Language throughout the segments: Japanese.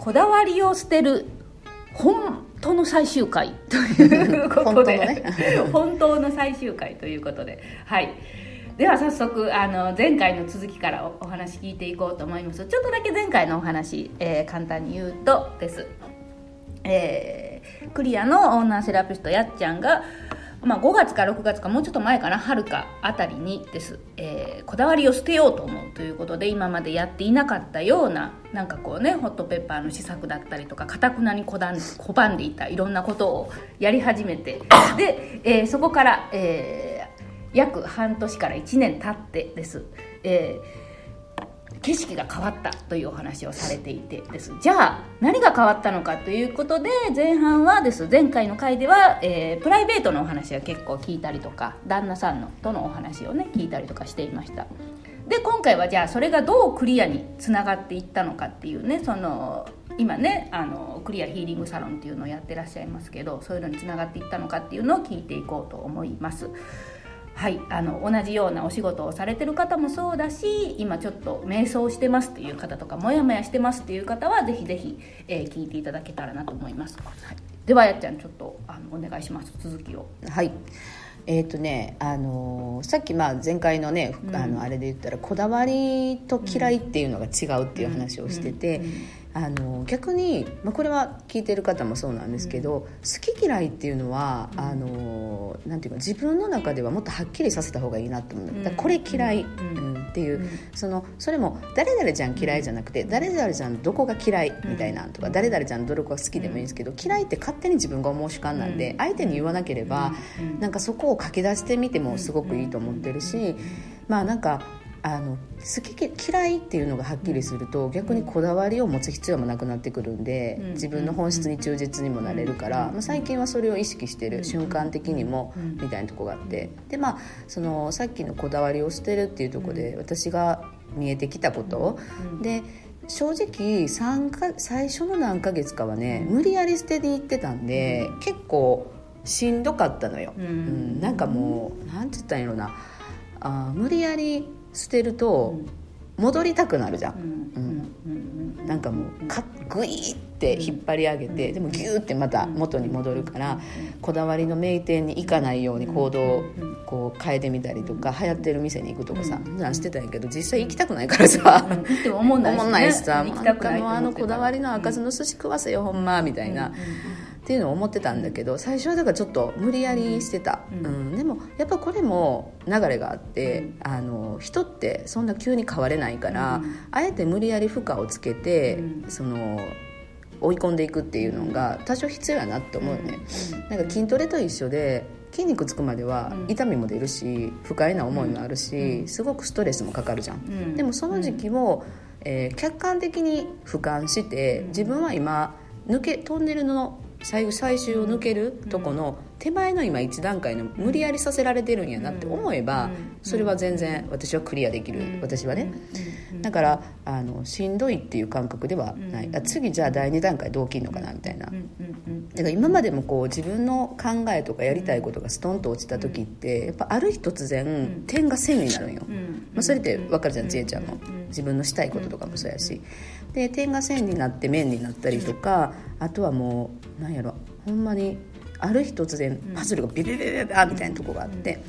こだわりを捨てる本当の最終回。ということで。本当,、ね、本当の最終回ということで。はい。では早速あの前回の続きからお話聞いていこうと思います。ちょっとだけ前回のお話、えー、簡単に言うとです。えー、クリアのオーナーセラピストやっちゃんがまあ、5月か6月かもうちょっと前かな春かあたりにです、えー、こだわりを捨てようと思うということで今までやっていなかったようななんかこうねホットペッパーの試作だったりとかかたくなに拒んでいたいろんなことをやり始めて。で、えー、そこから、えー、約半年から1年経ってです、えー景色が変わったというお話をされていてです。じゃあ何が変わったのかということで前半はです。前回の回では、えー、プライベートのお話は結構聞いたりとか旦那さんのとのお話をね聞いたりとかしていました。で今回はじゃあそれがどうクリアにつながっていったのかっていうねその今ねあのクリアヒーリングサロンっていうのをやってらっしゃいますけどそういうのにつながっていったのかっていうのを聞いていこうと思います。はい、あの同じようなお仕事をされてる方もそうだし今ちょっと瞑想してますっていう方とかモヤモヤしてますっていう方はぜひぜひ、えー、聞いていただけたらなと思います、はい、ではやっちゃんちょっとあのお願いします。続きを。はい。えーとねあのー、さっきまあ前回のね、うん、あのあれで言ったらこだわりと嫌いっていうのが違うっていう話をしてて、うん。うんあの逆に、まあ、これは聞いてる方もそうなんですけど、うん、好き嫌いっていうのは、うん、あのなんていうか自分の中ではもっとはっきりさせた方がいいなと思う、うん、これ嫌い、うん。っていう、そのそれも誰々ちゃん嫌いじゃなくて誰々ちゃんどこが嫌いみたいなとか、誰々ちゃんどれか好きでもいいんですけど、嫌いって勝手に自分が思う主観なんで、相手に言わなければ、なんかそこを書き出してみてもすごくいいと思ってるし、まあなんかあの好き嫌いっていうのがはっきりすると逆にこだわりを持つ必要もなくなってくるんで自分の本質に忠実にもなれるから、まあ、最近はそれを意識してる。瞬間的にもみたいなとこがあって。でまあそのさっきのこだわりを捨てるっていうとこで私が見えてきたこと。で正直3か最初の何ヶ月かはね無理やり捨てに行ってたんで結構しんどかったのよ、うん、なんかもうなんて言ったんやろな。あ無理やり捨てると戻りたくなるじゃん、うん、なんかもうかグイって引っ張り上げてでもギューってまた元に戻るからこだわりの名店に行かないように行動をこう変えてみたりとか流行ってる店に行くとかさなん。してたんやけど実際行きたくないからさ。思んないしさなん。かもうあのこだわりの赤酢の寿司食わせよほんまみたいな。っていうのを思ってたんだけど最初はだからちょっと無理やりしてた、うん、うん、でもやっぱこれも流れがあって、うん、あの人ってそんな急に変われないから、うん、あえて無理やり負荷をつけて、その追い込んでいくっていうのが多少必要やなって思うね、なんか筋トレと一緒で筋肉つくまでは痛みも出るし不快な思いもあるし、すごくストレスもかかるじゃん、でもその時期を、えー、客観的に俯瞰して自分は今抜けトンネルの最後最終を抜けるとこの手前の今一段階の無理やりさせられてるんやなって思えばそれは全然私はクリアできる私はね。だからあのしんどいっていう感覚ではない。あ次じゃあ第2段階どう切るのかなみたいな。だから今までもこう自分の考えとかやりたいことがストンと落ちた時ってやっぱある日突然点が線になるんよ、まあ、それって分かるじゃん千恵ちゃんも。自分のしたいこととかもそうやし。で点が線になって面になったりとかあとはもうなんやろほんまにある日突然パズルがビビビビビビみたいなとこがあって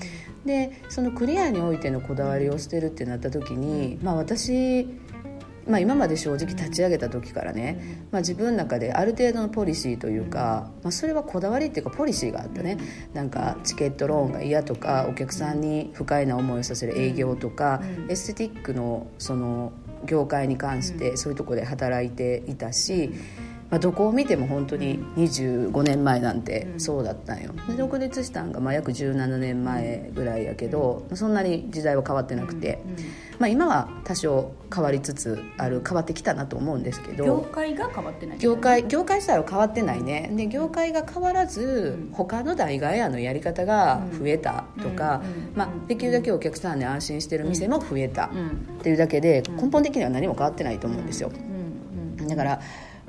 でそのクリアにおいてのこだわりを捨てるってなった時に、まあ、私まあ、今まで正直立ち上げた時からね、まあ、自分の中である程度のポリシーというか、まあ、それはこだわりっていうかポリシーがあったねなんかチケットローンが嫌とかお客さんに不快な思いをさせる営業とかエステティックのその業界に関してそういうとこで働いていたし。まあ、どこを見ても本当に25年前なんてそうだったんよ。で独立したんがまあ約17年前ぐらいやけどそんなに時代は変わってなくて、まあ、今は多少変わりつつある変わってきたなと思うんですけど。業界が変わってない、業界業界自体は変わってないね。で業界が変わらず他の代替案のやり方が増えたとか、まあ、できるだけお客さんで安心してる店も増えたっていうだけで根本的には何も変わってないと思うんですよ。だから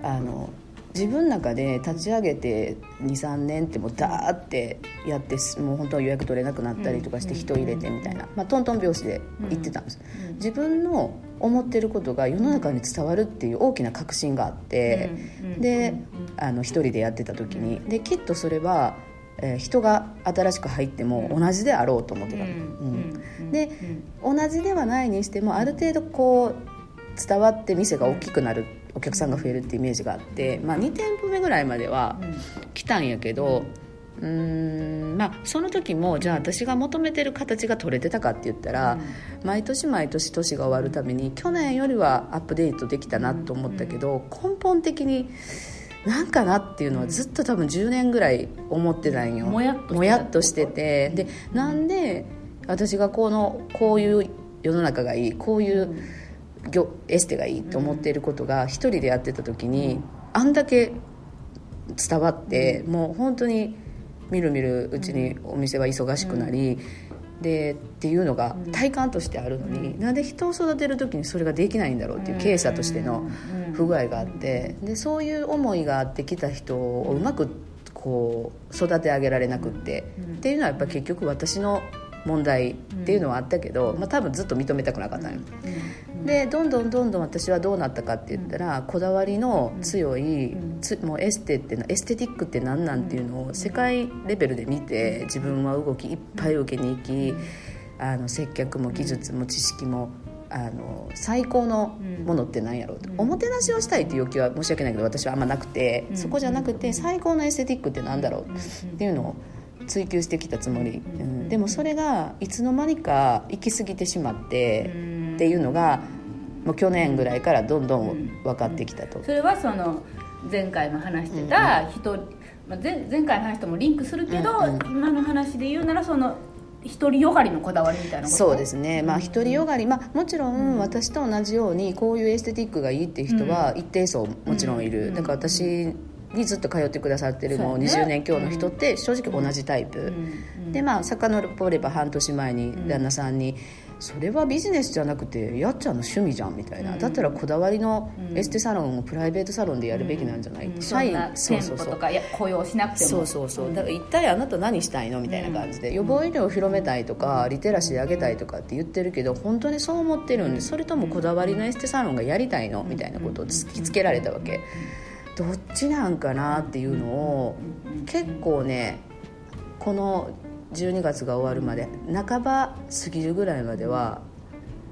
あの自分の中で立ち上げて23年ってもうダーってやってもう本当は予約取れなくなったりとかして人入れてみたいな、まあ、トントン拍子で行ってたんです、自分の思ってることが世の中に伝わるっていう大きな確信があって、であの一人でやってた時にできっとそれはえー、人が新しく入っても同じであろうと思ってたの、うん。で、同じではないにしてもある程度こう伝わって店が大きくなるお客さんが増えるってイメージがあって、まあ、2店舗目ぐらいまでは来たんやけどうんまあその時もじゃあ私が求めてる形が取れてたかって言ったら、毎年毎年年が終わるために去年よりはアップデートできたなと思ったけど根本的になんかなっていうのはずっと多分10年ぐらい思ってたんよ。もやっとしててでなんで私がこのこういう世の中がいいこういうエステがいいと思っていることが一人でやってた時にあんだけ伝わってもう本当にみるみるうちにお店は忙しくなり、でっていうのが体感としてあるのに、うん、なんで人を育てる時にそれができないんだろうっていう経営者としての不具合があってでそういう思いがあってきた人をうまくこう育て上げられなくって、っていうのはやっぱ結局私の問題っていうのはあったけど、まあ、多分ずっと認めたくなかったのよ。でどんどんどんどん私はどうなったかって言ったら、こだわりの強い、もうエステってエステティックって何なんていうのを世界レベルで見て自分は動きいっぱい受けに行きあの接客も技術も知識もあの最高のものって何やろうと、おもてなしをしたいっていう欲求は申し訳ないけど私はあんまなくて、そこじゃなくて最高のエステティックって何だろうっていうのを追求してきたつもり、うん、でもそれがいつの間にか行き過ぎてしまってっていうのがもう去年ぐらいからどんどん分かってきたと。それはその前回も話してた人、まあ、前前回の話ともリンクするけど、うんうん、今の話で言うならその独りよがりのこだわりみたいなそうですね。まあ独りよがり、まあ、もちろん私と同じようにこういうエステティックがいいっていう人は一定層もちろんいる、だから私にずっと通ってくださってるもう20年強の人って正直同じタイプ、でまあ遡れば半年前に旦那さんに、それはビジネスじゃなくてやっちゃんの趣味じゃんみたいな、だったらこだわりのエステサロンをプライベートサロンでやるべきなんじゃない、うん、社員。そうそうそう。雇用しなくても。そうそうそう。だから一体あなた何したいの？みたいな感じで、予防医療を広めたいとかリテラシー上げたいとかって言ってるけど本当にそう思ってるんでそれともこだわりのエステサロンがやりたいの？みたいなことを突きつけられたわけ。どっちなんかなっていうのを結構ねこの12月が終わるまで半ば過ぎるぐらいまでは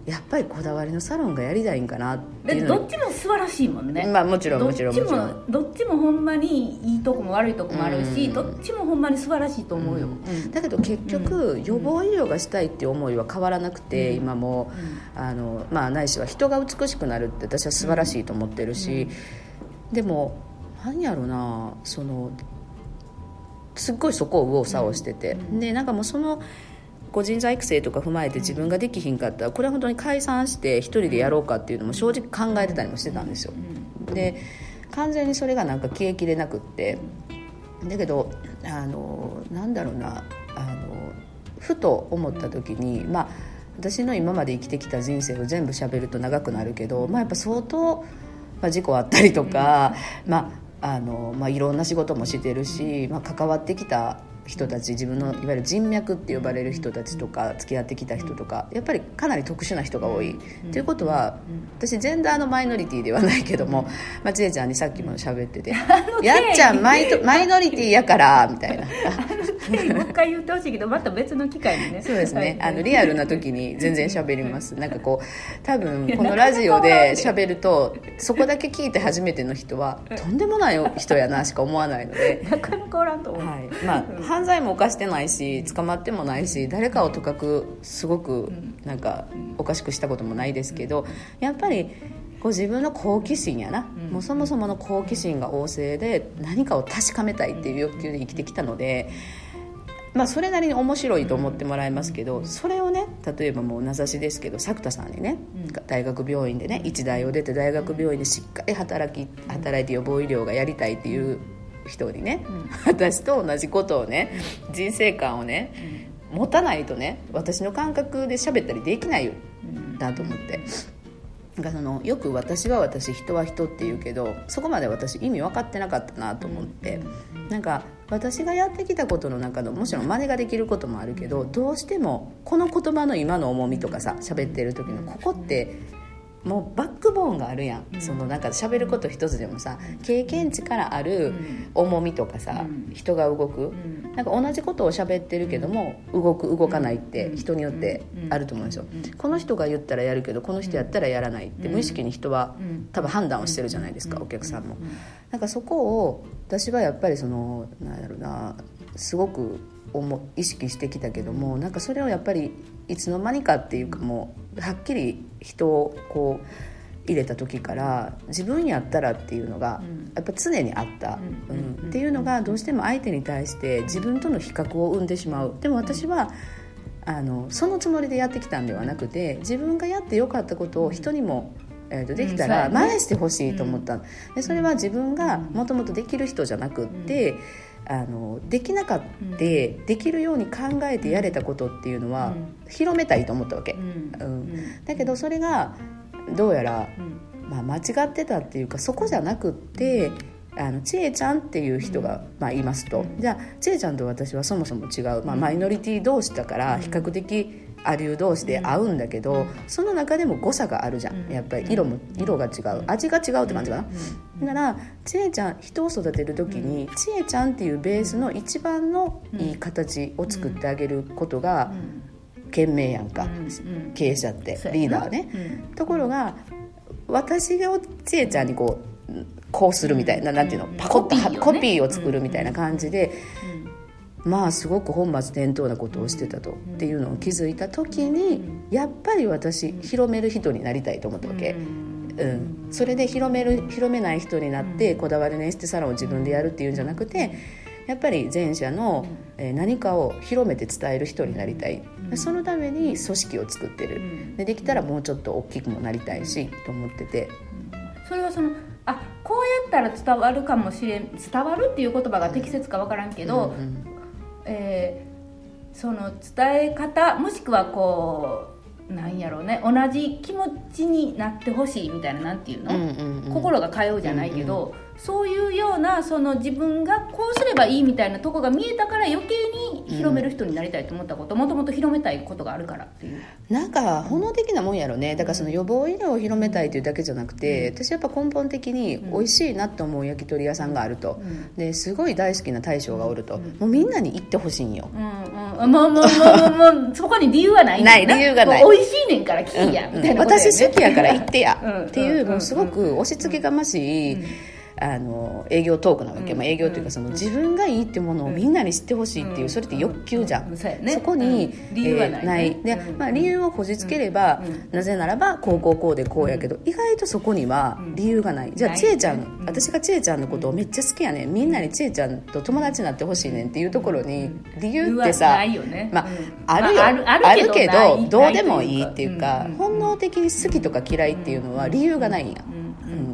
やっぱりこだわりのサロンがやりたいんかなっていうどっちも素晴らしいもんね。まあもちろんもちろんもちろん。どっちもほんまにいいとこも悪いとこもあるし、うん、どっちもほんまに素晴らしいと思うよ、うんうん、だけど結局、予防医療がしたいっていう思いは変わらなくて、今も。あの、まあ、ないしは人が美しくなるって私は素晴らしいと思ってるし、でも何やろなそのすっごいそこを右往左往してて、うん、でなんかもうその個人材育成とか踏まえて自分ができひんかったらこれは本当に解散して一人でやろうかっていうのも正直考えてたりもしてたんですよ、で完全にそれがなんか消えきれなくって。だけどあのなんだろうなあのふと思った時にまあ私の今まで生きてきた人生を全部しゃべると長くなるけど、まあ、やっぱ相当、まあ、事故あったりとか、まああの、まあ、いろんな仕事もしてるし、まあ、関わってきた人たち自分のいわゆる人脈って呼ばれる人たちとか付き合ってきた人とかやっぱりかなり特殊な人が多い。ということは私ジェンダーのマイノリティではないけども、まあ、千恵ちゃんにさっきも喋ってて「やっちゃんマイマイノリティやから」みたいな。もう一回言ってほしいけどまた別の機会にね。そうですね、あのリアルな時に全然喋ります。なんかこう多分このラジオで喋ると そこだけ聞いて初めての人はとんでもない人やなしか思わないので。なかなかおらんと思う、はい。まあ、犯罪も犯してないし捕まってもないし誰かをとかくすごくなんかおかしくしたこともないですけどやっぱりこう自分の好奇心やな、もうそもそもの好奇心が旺盛で何かを確かめたいっていう欲求で生きてきたので。まあ、それなりに面白いと思ってもらえますけどそれをね例えばもう名指しですけど作田さんにね大学病院でね一大を出て大学病院でしっかり働き働いて予防医療がやりたいっていう人にね、私と同じことをね人生観をね持たないとね私の感覚で喋ったりできないよ。だと思って。なんかそのよく「私は私人は人」って言うけどそこまで私意味分かってなかったなと思って、なんか私がやってきたことの中のもちろん真似ができることもあるけどどうしてもこの言葉の今の重みとかさ喋ってる時のここってもうバックボーンがあるやん、うん、そのなんか喋ること一つでもさ経験値からある重みとかさ、うん、人が動く、うん、なんか同じことを喋ってるけども動く動かないって人によってあると思うんですよ、この人が言ったらやるけどこの人やったらやらないって無意識に人は多分判断をしてるじゃないですか、お客さんも。なん。かそこを私はやっぱりそのなんやろうなすごく意識してきたけどもなんかそれをやっぱりいつの間にかっていうかもうはっきり人をこう入れた時から自分やったらっていうのがやっぱ常にあった、うん、っていうのがどうしても相手に対して自分との比較を生んでしまう。でも私はあのそのつもりでやってきたんではなくて自分がやってよかったことを人にもえー、とできたら真似してほしいと思った、でそれは自分がもともとできる人じゃなくって、あのできなかった、できるように考えてやれたことっていうのは、広めたいと思ったわけ、うん。だけどそれがどうやら、まあ、間違ってたっていうかそこじゃなくってあの千恵ちゃんっていう人が、まあ、いますと、じゃあ千恵ちゃんと私はそもそも違う、まあ、マイノリティ同士だから比較的アリュー同士で合うんだけど、その中でも誤差があるじゃん。やっぱり色も色が違う。味が違うって感じかな、ならちえちゃん人を育てる時にちえちゃんっていうベースの一番のいい形を作ってあげることが賢明やんか、経営者ってリーダーね、ところが私がちえちゃんにこうこうするみたいななんていうの？パコッとコピーを作るみたいな感じで。まあすごく本末転倒なことをしてたとっていうのを気づいた時にやっぱり私広める人になりたいと思ったわけ。うん、それで広める広めない人になってこだわりのエステサロンを自分でやるっていうんじゃなくてやっぱり前者の何かを広めて伝える人になりたい。そのために組織を作ってる。でできたらもうちょっと大きくもなりたいしと思ってて。それはそのあこうやったら伝わるかもしれん伝わるっていう言葉が適切か分からんけど、うんうんえー、その伝え方もしくはこうなんやろうね同じ気持ちになってほしいみたいななんていうの、うんうんうん、心が通うじゃないけど、うんうんそういうようなその自分がこうすればいいみたいなとこが見えたから余計に広める人になりたいと思ったこともともと広めたいことがあるからっていう。なんか本能的なもんやろね。だからその予防医療を広めたいというだけじゃなくて、うん、私やっぱ根本的に美味しいなと思う焼き鳥屋さんがあると、うん、ですごい大好きな大将がおると、うん、もうみんなに行ってほしいんよ、うんうん、もうもうもうもうそこに理由はないな。い理由がない。美味しいねんから聞いや、みたいな、ね、私好きやから行ってや。っていうもうすごく押し付けがましい、あの営業トークなわけ、まあ、営業というかその自分がいいってものをみんなに知ってほしいっていうそれって欲求じゃん、そこに、理由はない,、でまあ、理由をこじつければ、なぜならばこうこうこうでこうやけど、意外とそこには理由がない、じゃあ千恵ちゃん、私が千恵ちゃんのことをめっちゃ好きやねん。みんなに千恵ちゃんと友達になってほしいねんっていうところに理由ってさ、まあ、あるよ、あるけどどうでもいいっていうか、本能的に好きとか嫌いっていうのは理由がないんや、うん、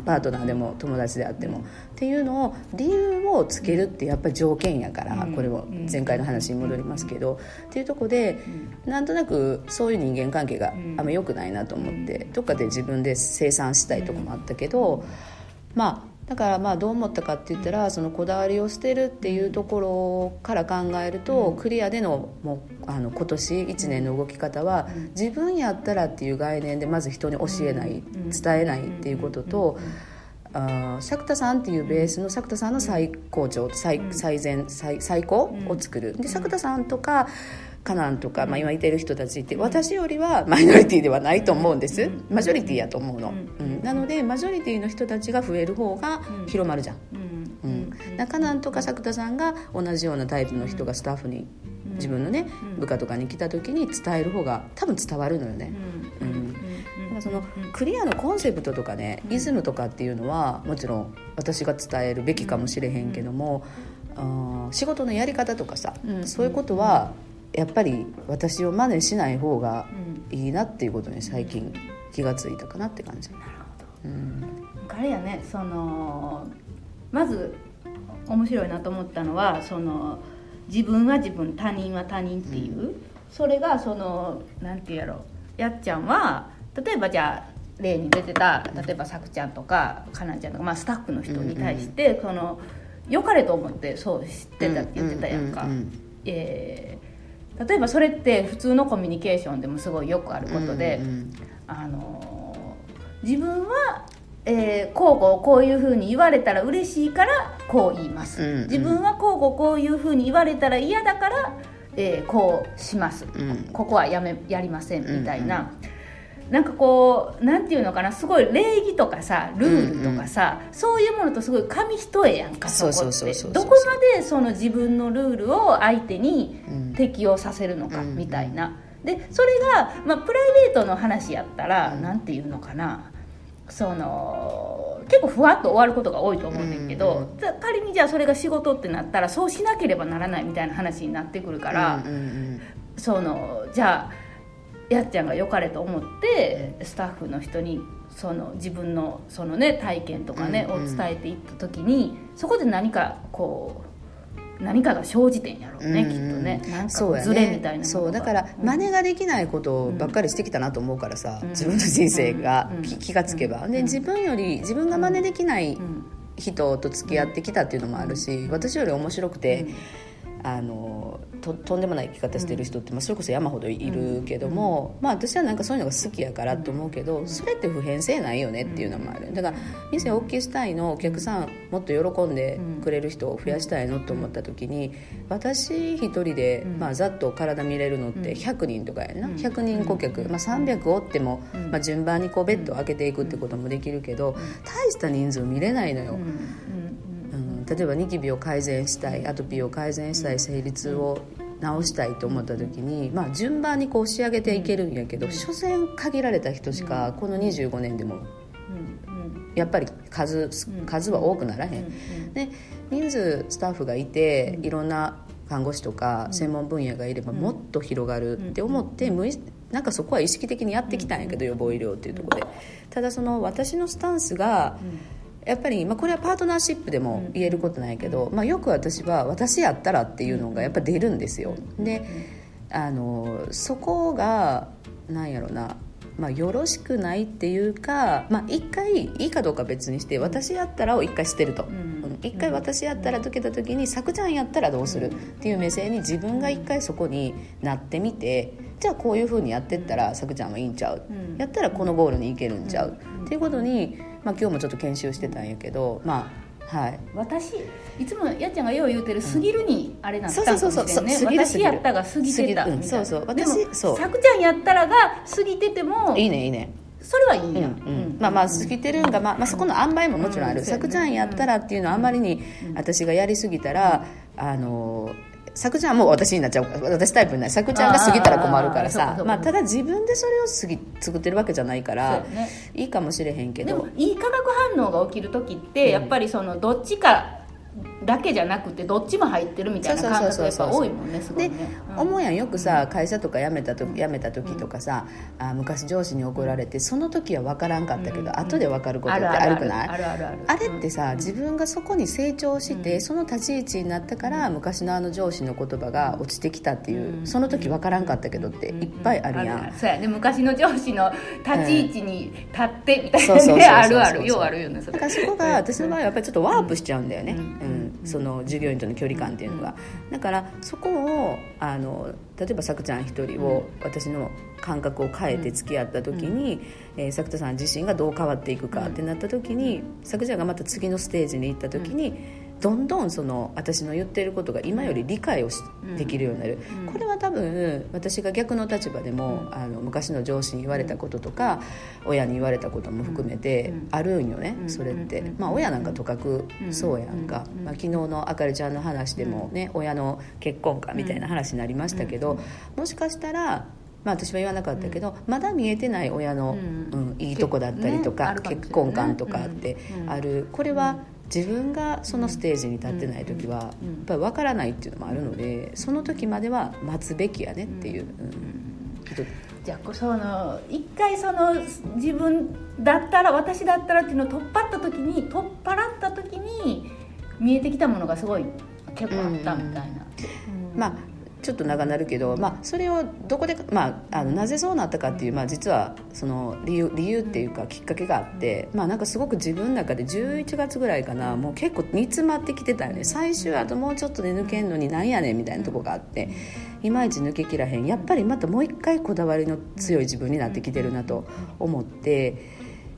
パートナーでも友達であってもっていうのを理由をつけるってやっぱり条件やから、これも前回の話に戻りますけど、っていうとこで、なんとなくそういう人間関係があんま良くないなと思って、どっかで自分で生産したいとこもあったけど、まあだからまあどう思ったかって言ったらそのこだわりを捨てるっていうところから考えるとクリアでのもうあの今年1年の動き方は自分やったらっていう概念でまず人に教えない伝えないっていうことと。あ作田さんっていうベースの作田さんの最高潮最最善最最高を作る。で作田さんとかカナンとか、まあ、今いてる人たちって私よりはマイノリティではないと思うんです。マジョリティやと思うの、うん、なのでマジョリティの人たちが増える方が広まるじゃん、うん、カナンとか作田さんが同じようなタイプの人がスタッフに自分のね部下とかに来た時に伝える方が多分伝わるのよね、うん。そのクリアのコンセプトとかねイズムとかっていうのはもちろん私が伝えるべきかもしれへんけども、あ仕事のやり方とかさ、そういうことはやっぱり私を真似しない方がいいなっていうことに最近気が付いたかなって感じ。なるほど、うん、あれやねそのまず面白いなと思ったのはその自分は自分他人は他人っていう、うん、それがそのなんていうやろやっちゃんは例えばじゃあ例に出てた例えばさくちゃんとかかなちゃんとか、まあ、スタッフの人に対して、その良かれと思ってそう知ってたって言ってたやんか、えー、例えばそれって普通のコミュニケーションでもすごいよくあることで、あの自分はえー、こうこうこういうふうに言われたら嬉しいからこう言います、うんうん、自分はこうこうこういうふうに言われたら嫌だから、えー、こうします、うん、ここはやめやりませんみたいな、うんうん、なんかこうなんていうのかなすごい礼儀とかさルールとかさ、うんうん、そういうものとすごい紙一重やんかそこって。どこまでその自分のルールを相手に適用させるのかみたいな。でそれが、まあ、プライベートの話やったら、うん、なんていうのかな。その結構ふわっと終わることが多いと思うんだけど、うんうん、仮にじゃあそれが仕事ってなったらそうしなければならないみたいな話になってくるから、うんうんうん、そのじゃあやっちゃんが良かれと思ってスタッフの人にその自分のその、ね、体験とかね、うんうん、を伝えていった時にそこで何かこう何かが生じてんやろうね、うん、きっとね。なんかズレみたいなそう。だから真似ができないことばっかりしてきたなと思うからさ、うん、自分の人生が気がつけば、で自分より自分が真似できない人と付き合ってきたっていうのもあるし私より面白くて、あのととんでもない生き方してる人って、まあ、それこそ山ほどいるけども、まあ、私はなんかそういうのが好きやからと思うけどそれって普遍性ないよねっていうのもある。だから店大きくしたいのお客さんもっと喜んでくれる人を増やしたいのと思った時に私一人で、まあ、ざっと体見れるのって100人とかやな。100人顧客、まあ、300おっても、まあ、順番にこうベッドを開けていくってこともできるけど大した人数見れないのよ。例えばニキビを改善したいアトピーを改善したい生理痛を治したいと思った時に、まあ、順番にこう仕上げていけるんやけど所詮限られた人しかこの25年でもやっぱり数数は多くならへん。で人数スタッフがいていろんな看護師とか専門分野がいればもっと広がるって思って無意なんかそこは意識的にやってきたんやけど予防医療っていうところでただその私のスタンスがやっぱり、まあ、これはパートナーシップでも言えることないけど、まあ、よく私は私やったらっていうのがやっぱ出るんですよ。であのそこがなんやろなまあ、よろしくないっていうか、まあ、一回いいかどうか別にして私やったらを一回捨てると、一回私やったら解けた時にさくちゃんやったらどうする？っていう目線に自分が一回そこになってみてじゃあこういうふうにやってったらさくちゃんはいいんちゃう、やったらこのゴールに行けるんちゃう、っていうことにまあ、今日もちょっと研修してたんやけどまあはい、私いつもやっちゃんがよう言うてる「すぎる」にあれなんだかもしれんね。私やったが過ぎてたみたいな、そうそう。私そう。さくちゃんやったらが過ぎててもいいねいいね。それはいいや、うんうん、まあまあ過ぎてるんが、まあ、まあそこの塩梅ももちろんある、さくちゃんやったらっていうのはあんまりに私がやりすぎたら、あのさくちゃんも私になっちゃう私タイプになる。さくちゃんが過ぎたら困るからさ。まあ、ただ自分でそれを過ぎ作ってるわけじゃないから、ね、いいかもしれへんけど。でもいい化学反応が起きる時って、やっぱりそのどっちかだけじゃなくてどっちも入ってるみたいな感覚がやっぱ多いもんねすごいね。で、うん、思うやんよくさ会社とか辞めたと辞めた時とかさ、うん、あ昔上司に怒られてその時は分からんかったけど、うん、後で分かることってあるくない？あれってさ自分がそこに成長して、その立ち位置になったから昔のあの上司の言葉が落ちてきたっていう、その時分からんかったけどっていっぱいあるやん、そうやね。昔の上司の立ち位置に立ってみたいなねあるある。ようあるよねだからそこが私の場合はやっぱりちょっとワープしちゃうんだよね、うんその従業員との距離感っていうのが、だからそこをあの例えばさくちゃん一人を私の感覚を変えて付き合った時に、うん。えー、さくたさん自身がどう変わっていくかってなった時に、さくちゃんがまた次のステージに行った時に、どんどんその私の言ってることが今より理解をできるようになる、うん、これは多分私が逆の立場でも、うん、あの昔の上司に言われたこととか、うん、親に言われたことも含めてあるんよね、それって、まあ、親なんかとかくそうやんか、まあ、昨日のあかりちゃんの話でもね、親の結婚かみたいな話になりましたけど、もしかしたらまあ、私は言わなかったけど、うん、まだ見えてない親の、うん、うん、いいとこだったりとか、ね、結婚観とかってある、これは自分がそのステージに立ってない時はやっぱり分からないっていうのもあるのでその時までは待つべきやねっていう。じゃあその一回その自分だったら私だったらっていうのを取っ払った時に取っ払った時に見えてきたものがすごい結構あったみたいな。まあちょっと長なるけど、まあ、それをどこで、まあ、あのなぜそうなったかっていう、まあ、実はその理由理由っていうかきっかけがあって、まあ、なんかすごく自分の中で11月ぐらいかなもう結構煮詰まってきてたよね最終あともうちょっとで抜けんのになんやねんみたいなとこがあっていまいち抜けきらへんやっぱりまたもう一回こだわりの強い自分になってきてるなと思って。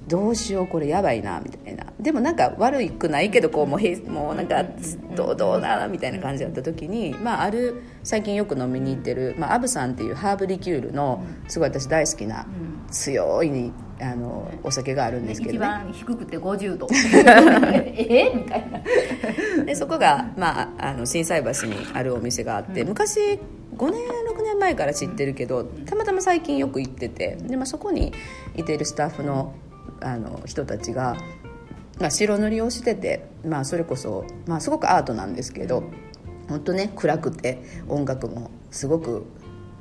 どうしようこれやばいなみたいな。でもなんか悪くないけどこうもうへもうなんかどうどうだみたいな感じだった時に、まあ、ある最近よく飲みに行ってる、まあ、アブさんっていうハーブリキュールのすごい私大好きな強いあのお酒があるんですけど、ね、一番低くて50度。え？みたいな。でそこが、まあ、あの心斎橋にあるお店があって、昔5年6年前から知ってるけどたまたま最近よく行っててで、まあ、そこにいているスタッフのあの人たちが、まあ、白塗りをしてて、まあ、それこそ、まあ、すごくアートなんですけど本当ね暗くて音楽もすごく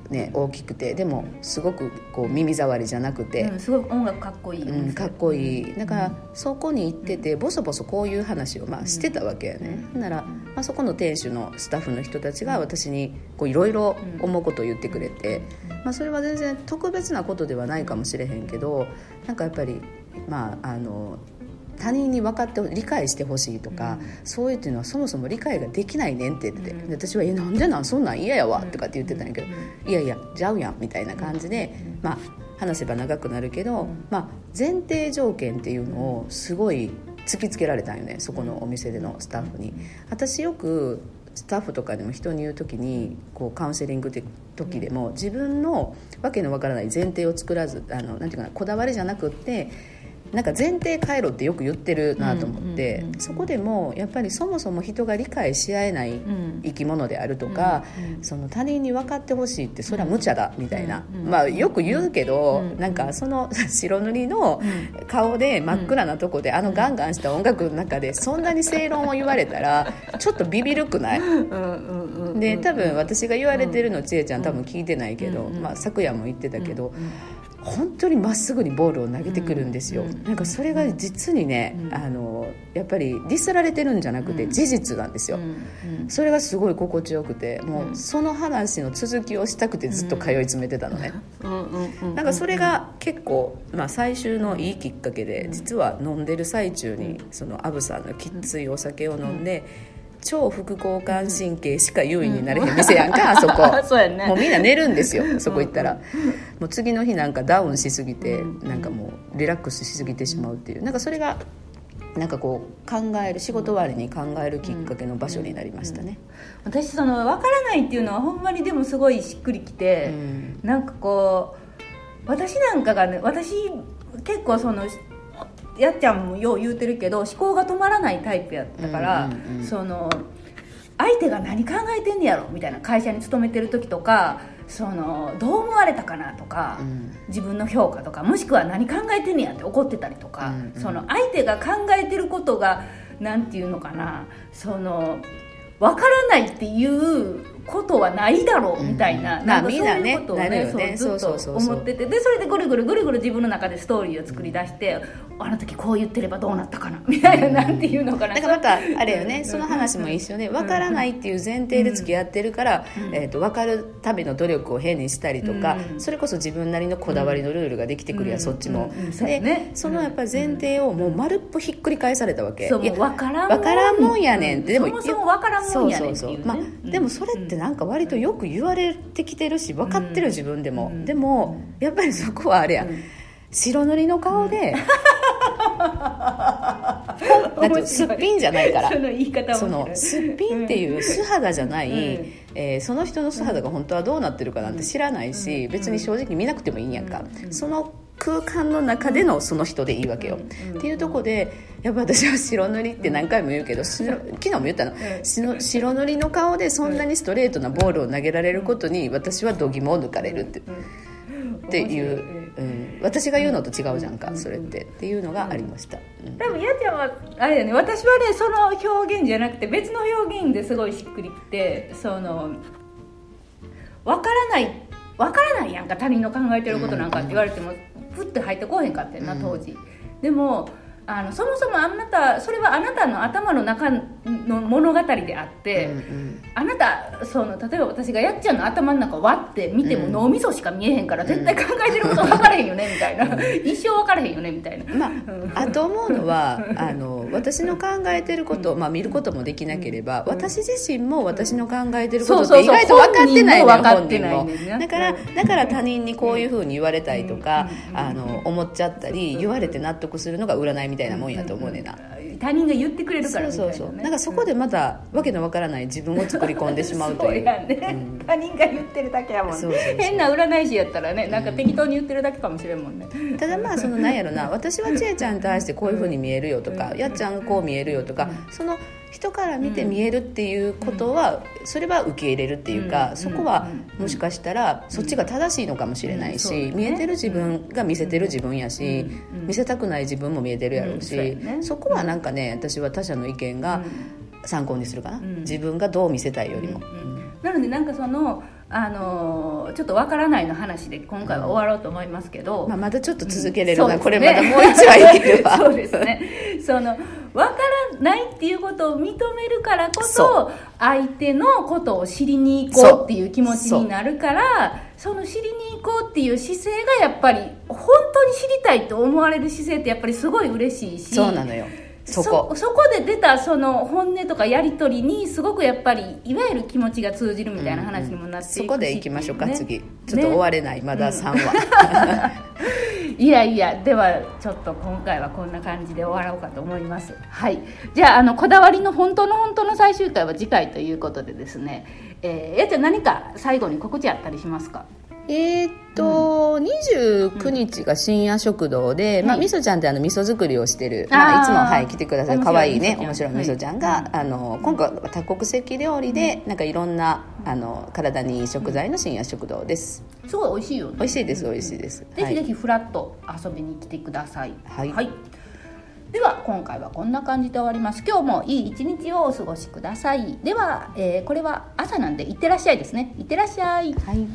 ね、大きくてでもすごくこう耳障りじゃなくて、うん、すごく音楽かっこいい、うん、かっこいい。だからそこに行っててボソボソこういう話をまあしてたわけやね、なら、まあ、そこの店主のスタッフの人たちが私にいろいろ思うことを言ってくれて、まあ、それは全然特別なことではないかもしれへんけどなんかやっぱりまああの他人に分かって理解してほしいとか、うん、そういうっていうのはそもそも理解ができないねんって言って、うん、私は「えなんでなんそんなん嫌やわ」とかって言ってたんやけど「いやいやちゃうやん」みたいな感じで、まあ話せば長くなるけど、まあ、前提条件っていうのをすごい突きつけられたんよねそこのお店でのスタッフに。私よくスタッフとかでも人に言う時にこうカウンセリングって時でも自分のわけのわからない前提を作らずあのなんていうかなこだわりじゃなくってなんか前提回路ってよく言ってるなと思って、そこでもやっぱりそもそも人が理解し合えない生き物であるとか、その他人に分かってほしいってそれは無茶だみたいな、まあよく言うけど、なんかその白塗りの顔で真っ暗なとこであのガンガンした音楽の中でそんなに正論を言われたらちょっとビビるくない、で多分私が言われてるの千恵ちゃん多分聞いてないけど、まあ、昨夜も言ってたけど。本当にまっすぐにボールを投げてくるんですよ、うん、なんかそれが実にね、うん、あのやっぱりディスられてるんじゃなくて事実なんですよ、それがすごい心地よくてもうその話の続きをしたくてずっと通い詰めてたのね、なんかそれが結構、まあ、最終のいいきっかけで実は飲んでる最中にそのアブさんのきついお酒を飲んで、超副交感神経しか優位になれへん店やんか、あそこ。そうや、ね、もうみんな寝るんですよそこ行ったら、もう次の日なんかダウンしすぎて、なんかもうリラックスしすぎてしまうっていう。なんかそれがなんかこう考える仕事終わりに考えるきっかけの場所になりましたね、うんうん、私その分からないっていうのはほんまにでもすごいしっくりきて、うん、なんかこう私なんかがね私結構そのやっちゃんもよう言うてるけど思考が止まらないタイプやったから、うんうん、その相手が何考えてんねやろみたいな会社に勤めてる時とかそのどう思われたかなとか、うん、自分の評価とかもしくは何考えてんねやって怒ってたりとか、うんうん、その相手が考えてることが何て言うのかなその分からないっていうことはないだろうみたいな,、なんかそういうことをねねそうずっと思ってて。でそれでぐるぐるぐるぐる自分の中でストーリーを作り出してあの時こう言ってればどうなったかな？みたいな、なんていうのかな。だからまたあれよね、その話も一緒で分からないっていう前提で付き合ってるから、えー、と分かるための努力を変にしたりとか、それこそ自分なりのこだわりのルールができてくるや、そっちも、でそのやっぱり前提をもう丸っぽひっくり返されたわけ、そう分からん分からんもんやねんって。でもそもそも分からんもんやねんっていう、ね、まあ、でもそれってなんか割とよく言われてきてるし分かってる自分でも、でもやっぱりそこはあれや、白塗りの顔で、だってすっぴんじゃないから。その言い方そのすっぴんっていう素肌じゃない、うん、えー、その人の素肌が本当はどうなってるかなんて知らないし、うん、別に正直見なくてもいいんやんか、うん、その空間の中でのその人でいいわけよ、っていうとこでやっぱ私は白塗りって何回も言うけど昨日も言ったの。白塗りの顔でそんなにストレートなボールを投げられることに私は度肝を抜かれるって。っていう、うん、私が言うのと違うじゃんか、それって。っていうのがありました、うん、多分やちゃんはあれよね。私はねその表現じゃなくて別の表現ですごいしっくりきてその分からない分からないやんか他人の考えてることなんかって言われても、ふって入ってこへんかってんな当時、でもあのそもそもあなたそれはあなたの頭の中の物語であって、うんうん、あなたその例えば私がやっちゃんの頭の中割って見ても脳みそしか見えへんから、絶対考えてること分からへんよねみたいな、一生分からへんよねみたいな。まあ、あと思うのは あの私の考えてることを、まあ、見ることもできなければ、私自身も私の考えてることって意外と分かってないのよ本人もだからだから他人にこういうふうに言われたりとか、あの思っちゃったり言われて納得するのが占いみたいなもんやと思うねんな。他人が言ってくれるからみたいな、ね、そうそうそう。なんかそこでまた、わけのわからない自分を作り込んでしまうという。ね、うん、他人が言ってるだけやもんね。変な占い師やったらねなんか適当に言ってるだけかもしれんもんね、うん、ただまあ そのなんやろな。私は千恵ちゃんに対してこういうふうに見えるよとか、やっちゃんこう見えるよとか、その人から見て見えるっていうことは、それは受け入れるっていうか、そこはもしかしたらそっちが正しいのかもしれないし、見えてる自分が見せてる自分やし、見せたくない自分も見えてるやろうし、そこはなんかね私は他者の意見が参考にするかな、自分がどう見せたいよりも。なのでなんかそのあのちょっとわからないの話で今回は終わろうと思いますけど、まあ、まだちょっと続けれるな、うん。ね、これまだもう一話いけるわ。そうですね。そのわからないっていうことを認めるからこそ相手のことを知りに行こうっていう気持ちになるからその知りに行こうっていう姿勢がやっぱり本当に知りたいと思われる姿勢ってやっぱりすごい嬉しいしそうなのよそこ。そこで出たその本音とかやり取りにすごくやっぱりいわゆる気持ちが通じるみたいな話にもなっていくし、そこでいきましょうか、ね、次。ちょっと終われない、ね、まだ3話、うん、いやいやではちょっと今回はこんな感じで終わろうかと思います。はい。じゃああのこだわりの本当の本当の最終回は次回ということでですね。えー、やっちゃん何か最後に告知あったりしますか？えー、っと、うん、29日が深夜食堂で、うん、まあ、みそちゃんってあの味噌作りをしてる、まあ、いつも、はい、来てください。かわいいね面白いみそちゃんが、はい、あの今回は多国籍料理で、なんかいろんなあの体にいい食材の深夜食堂です。すごい美味しいよね。美味しいです美味しいです、ぜひぜひフラッと遊びに来てください。はい、はい。では今回はこんな感じで終わります。今日もいい一日をお過ごしください。では、えー、これは朝なんでいってらっしゃいですね。いってらっしゃい。はい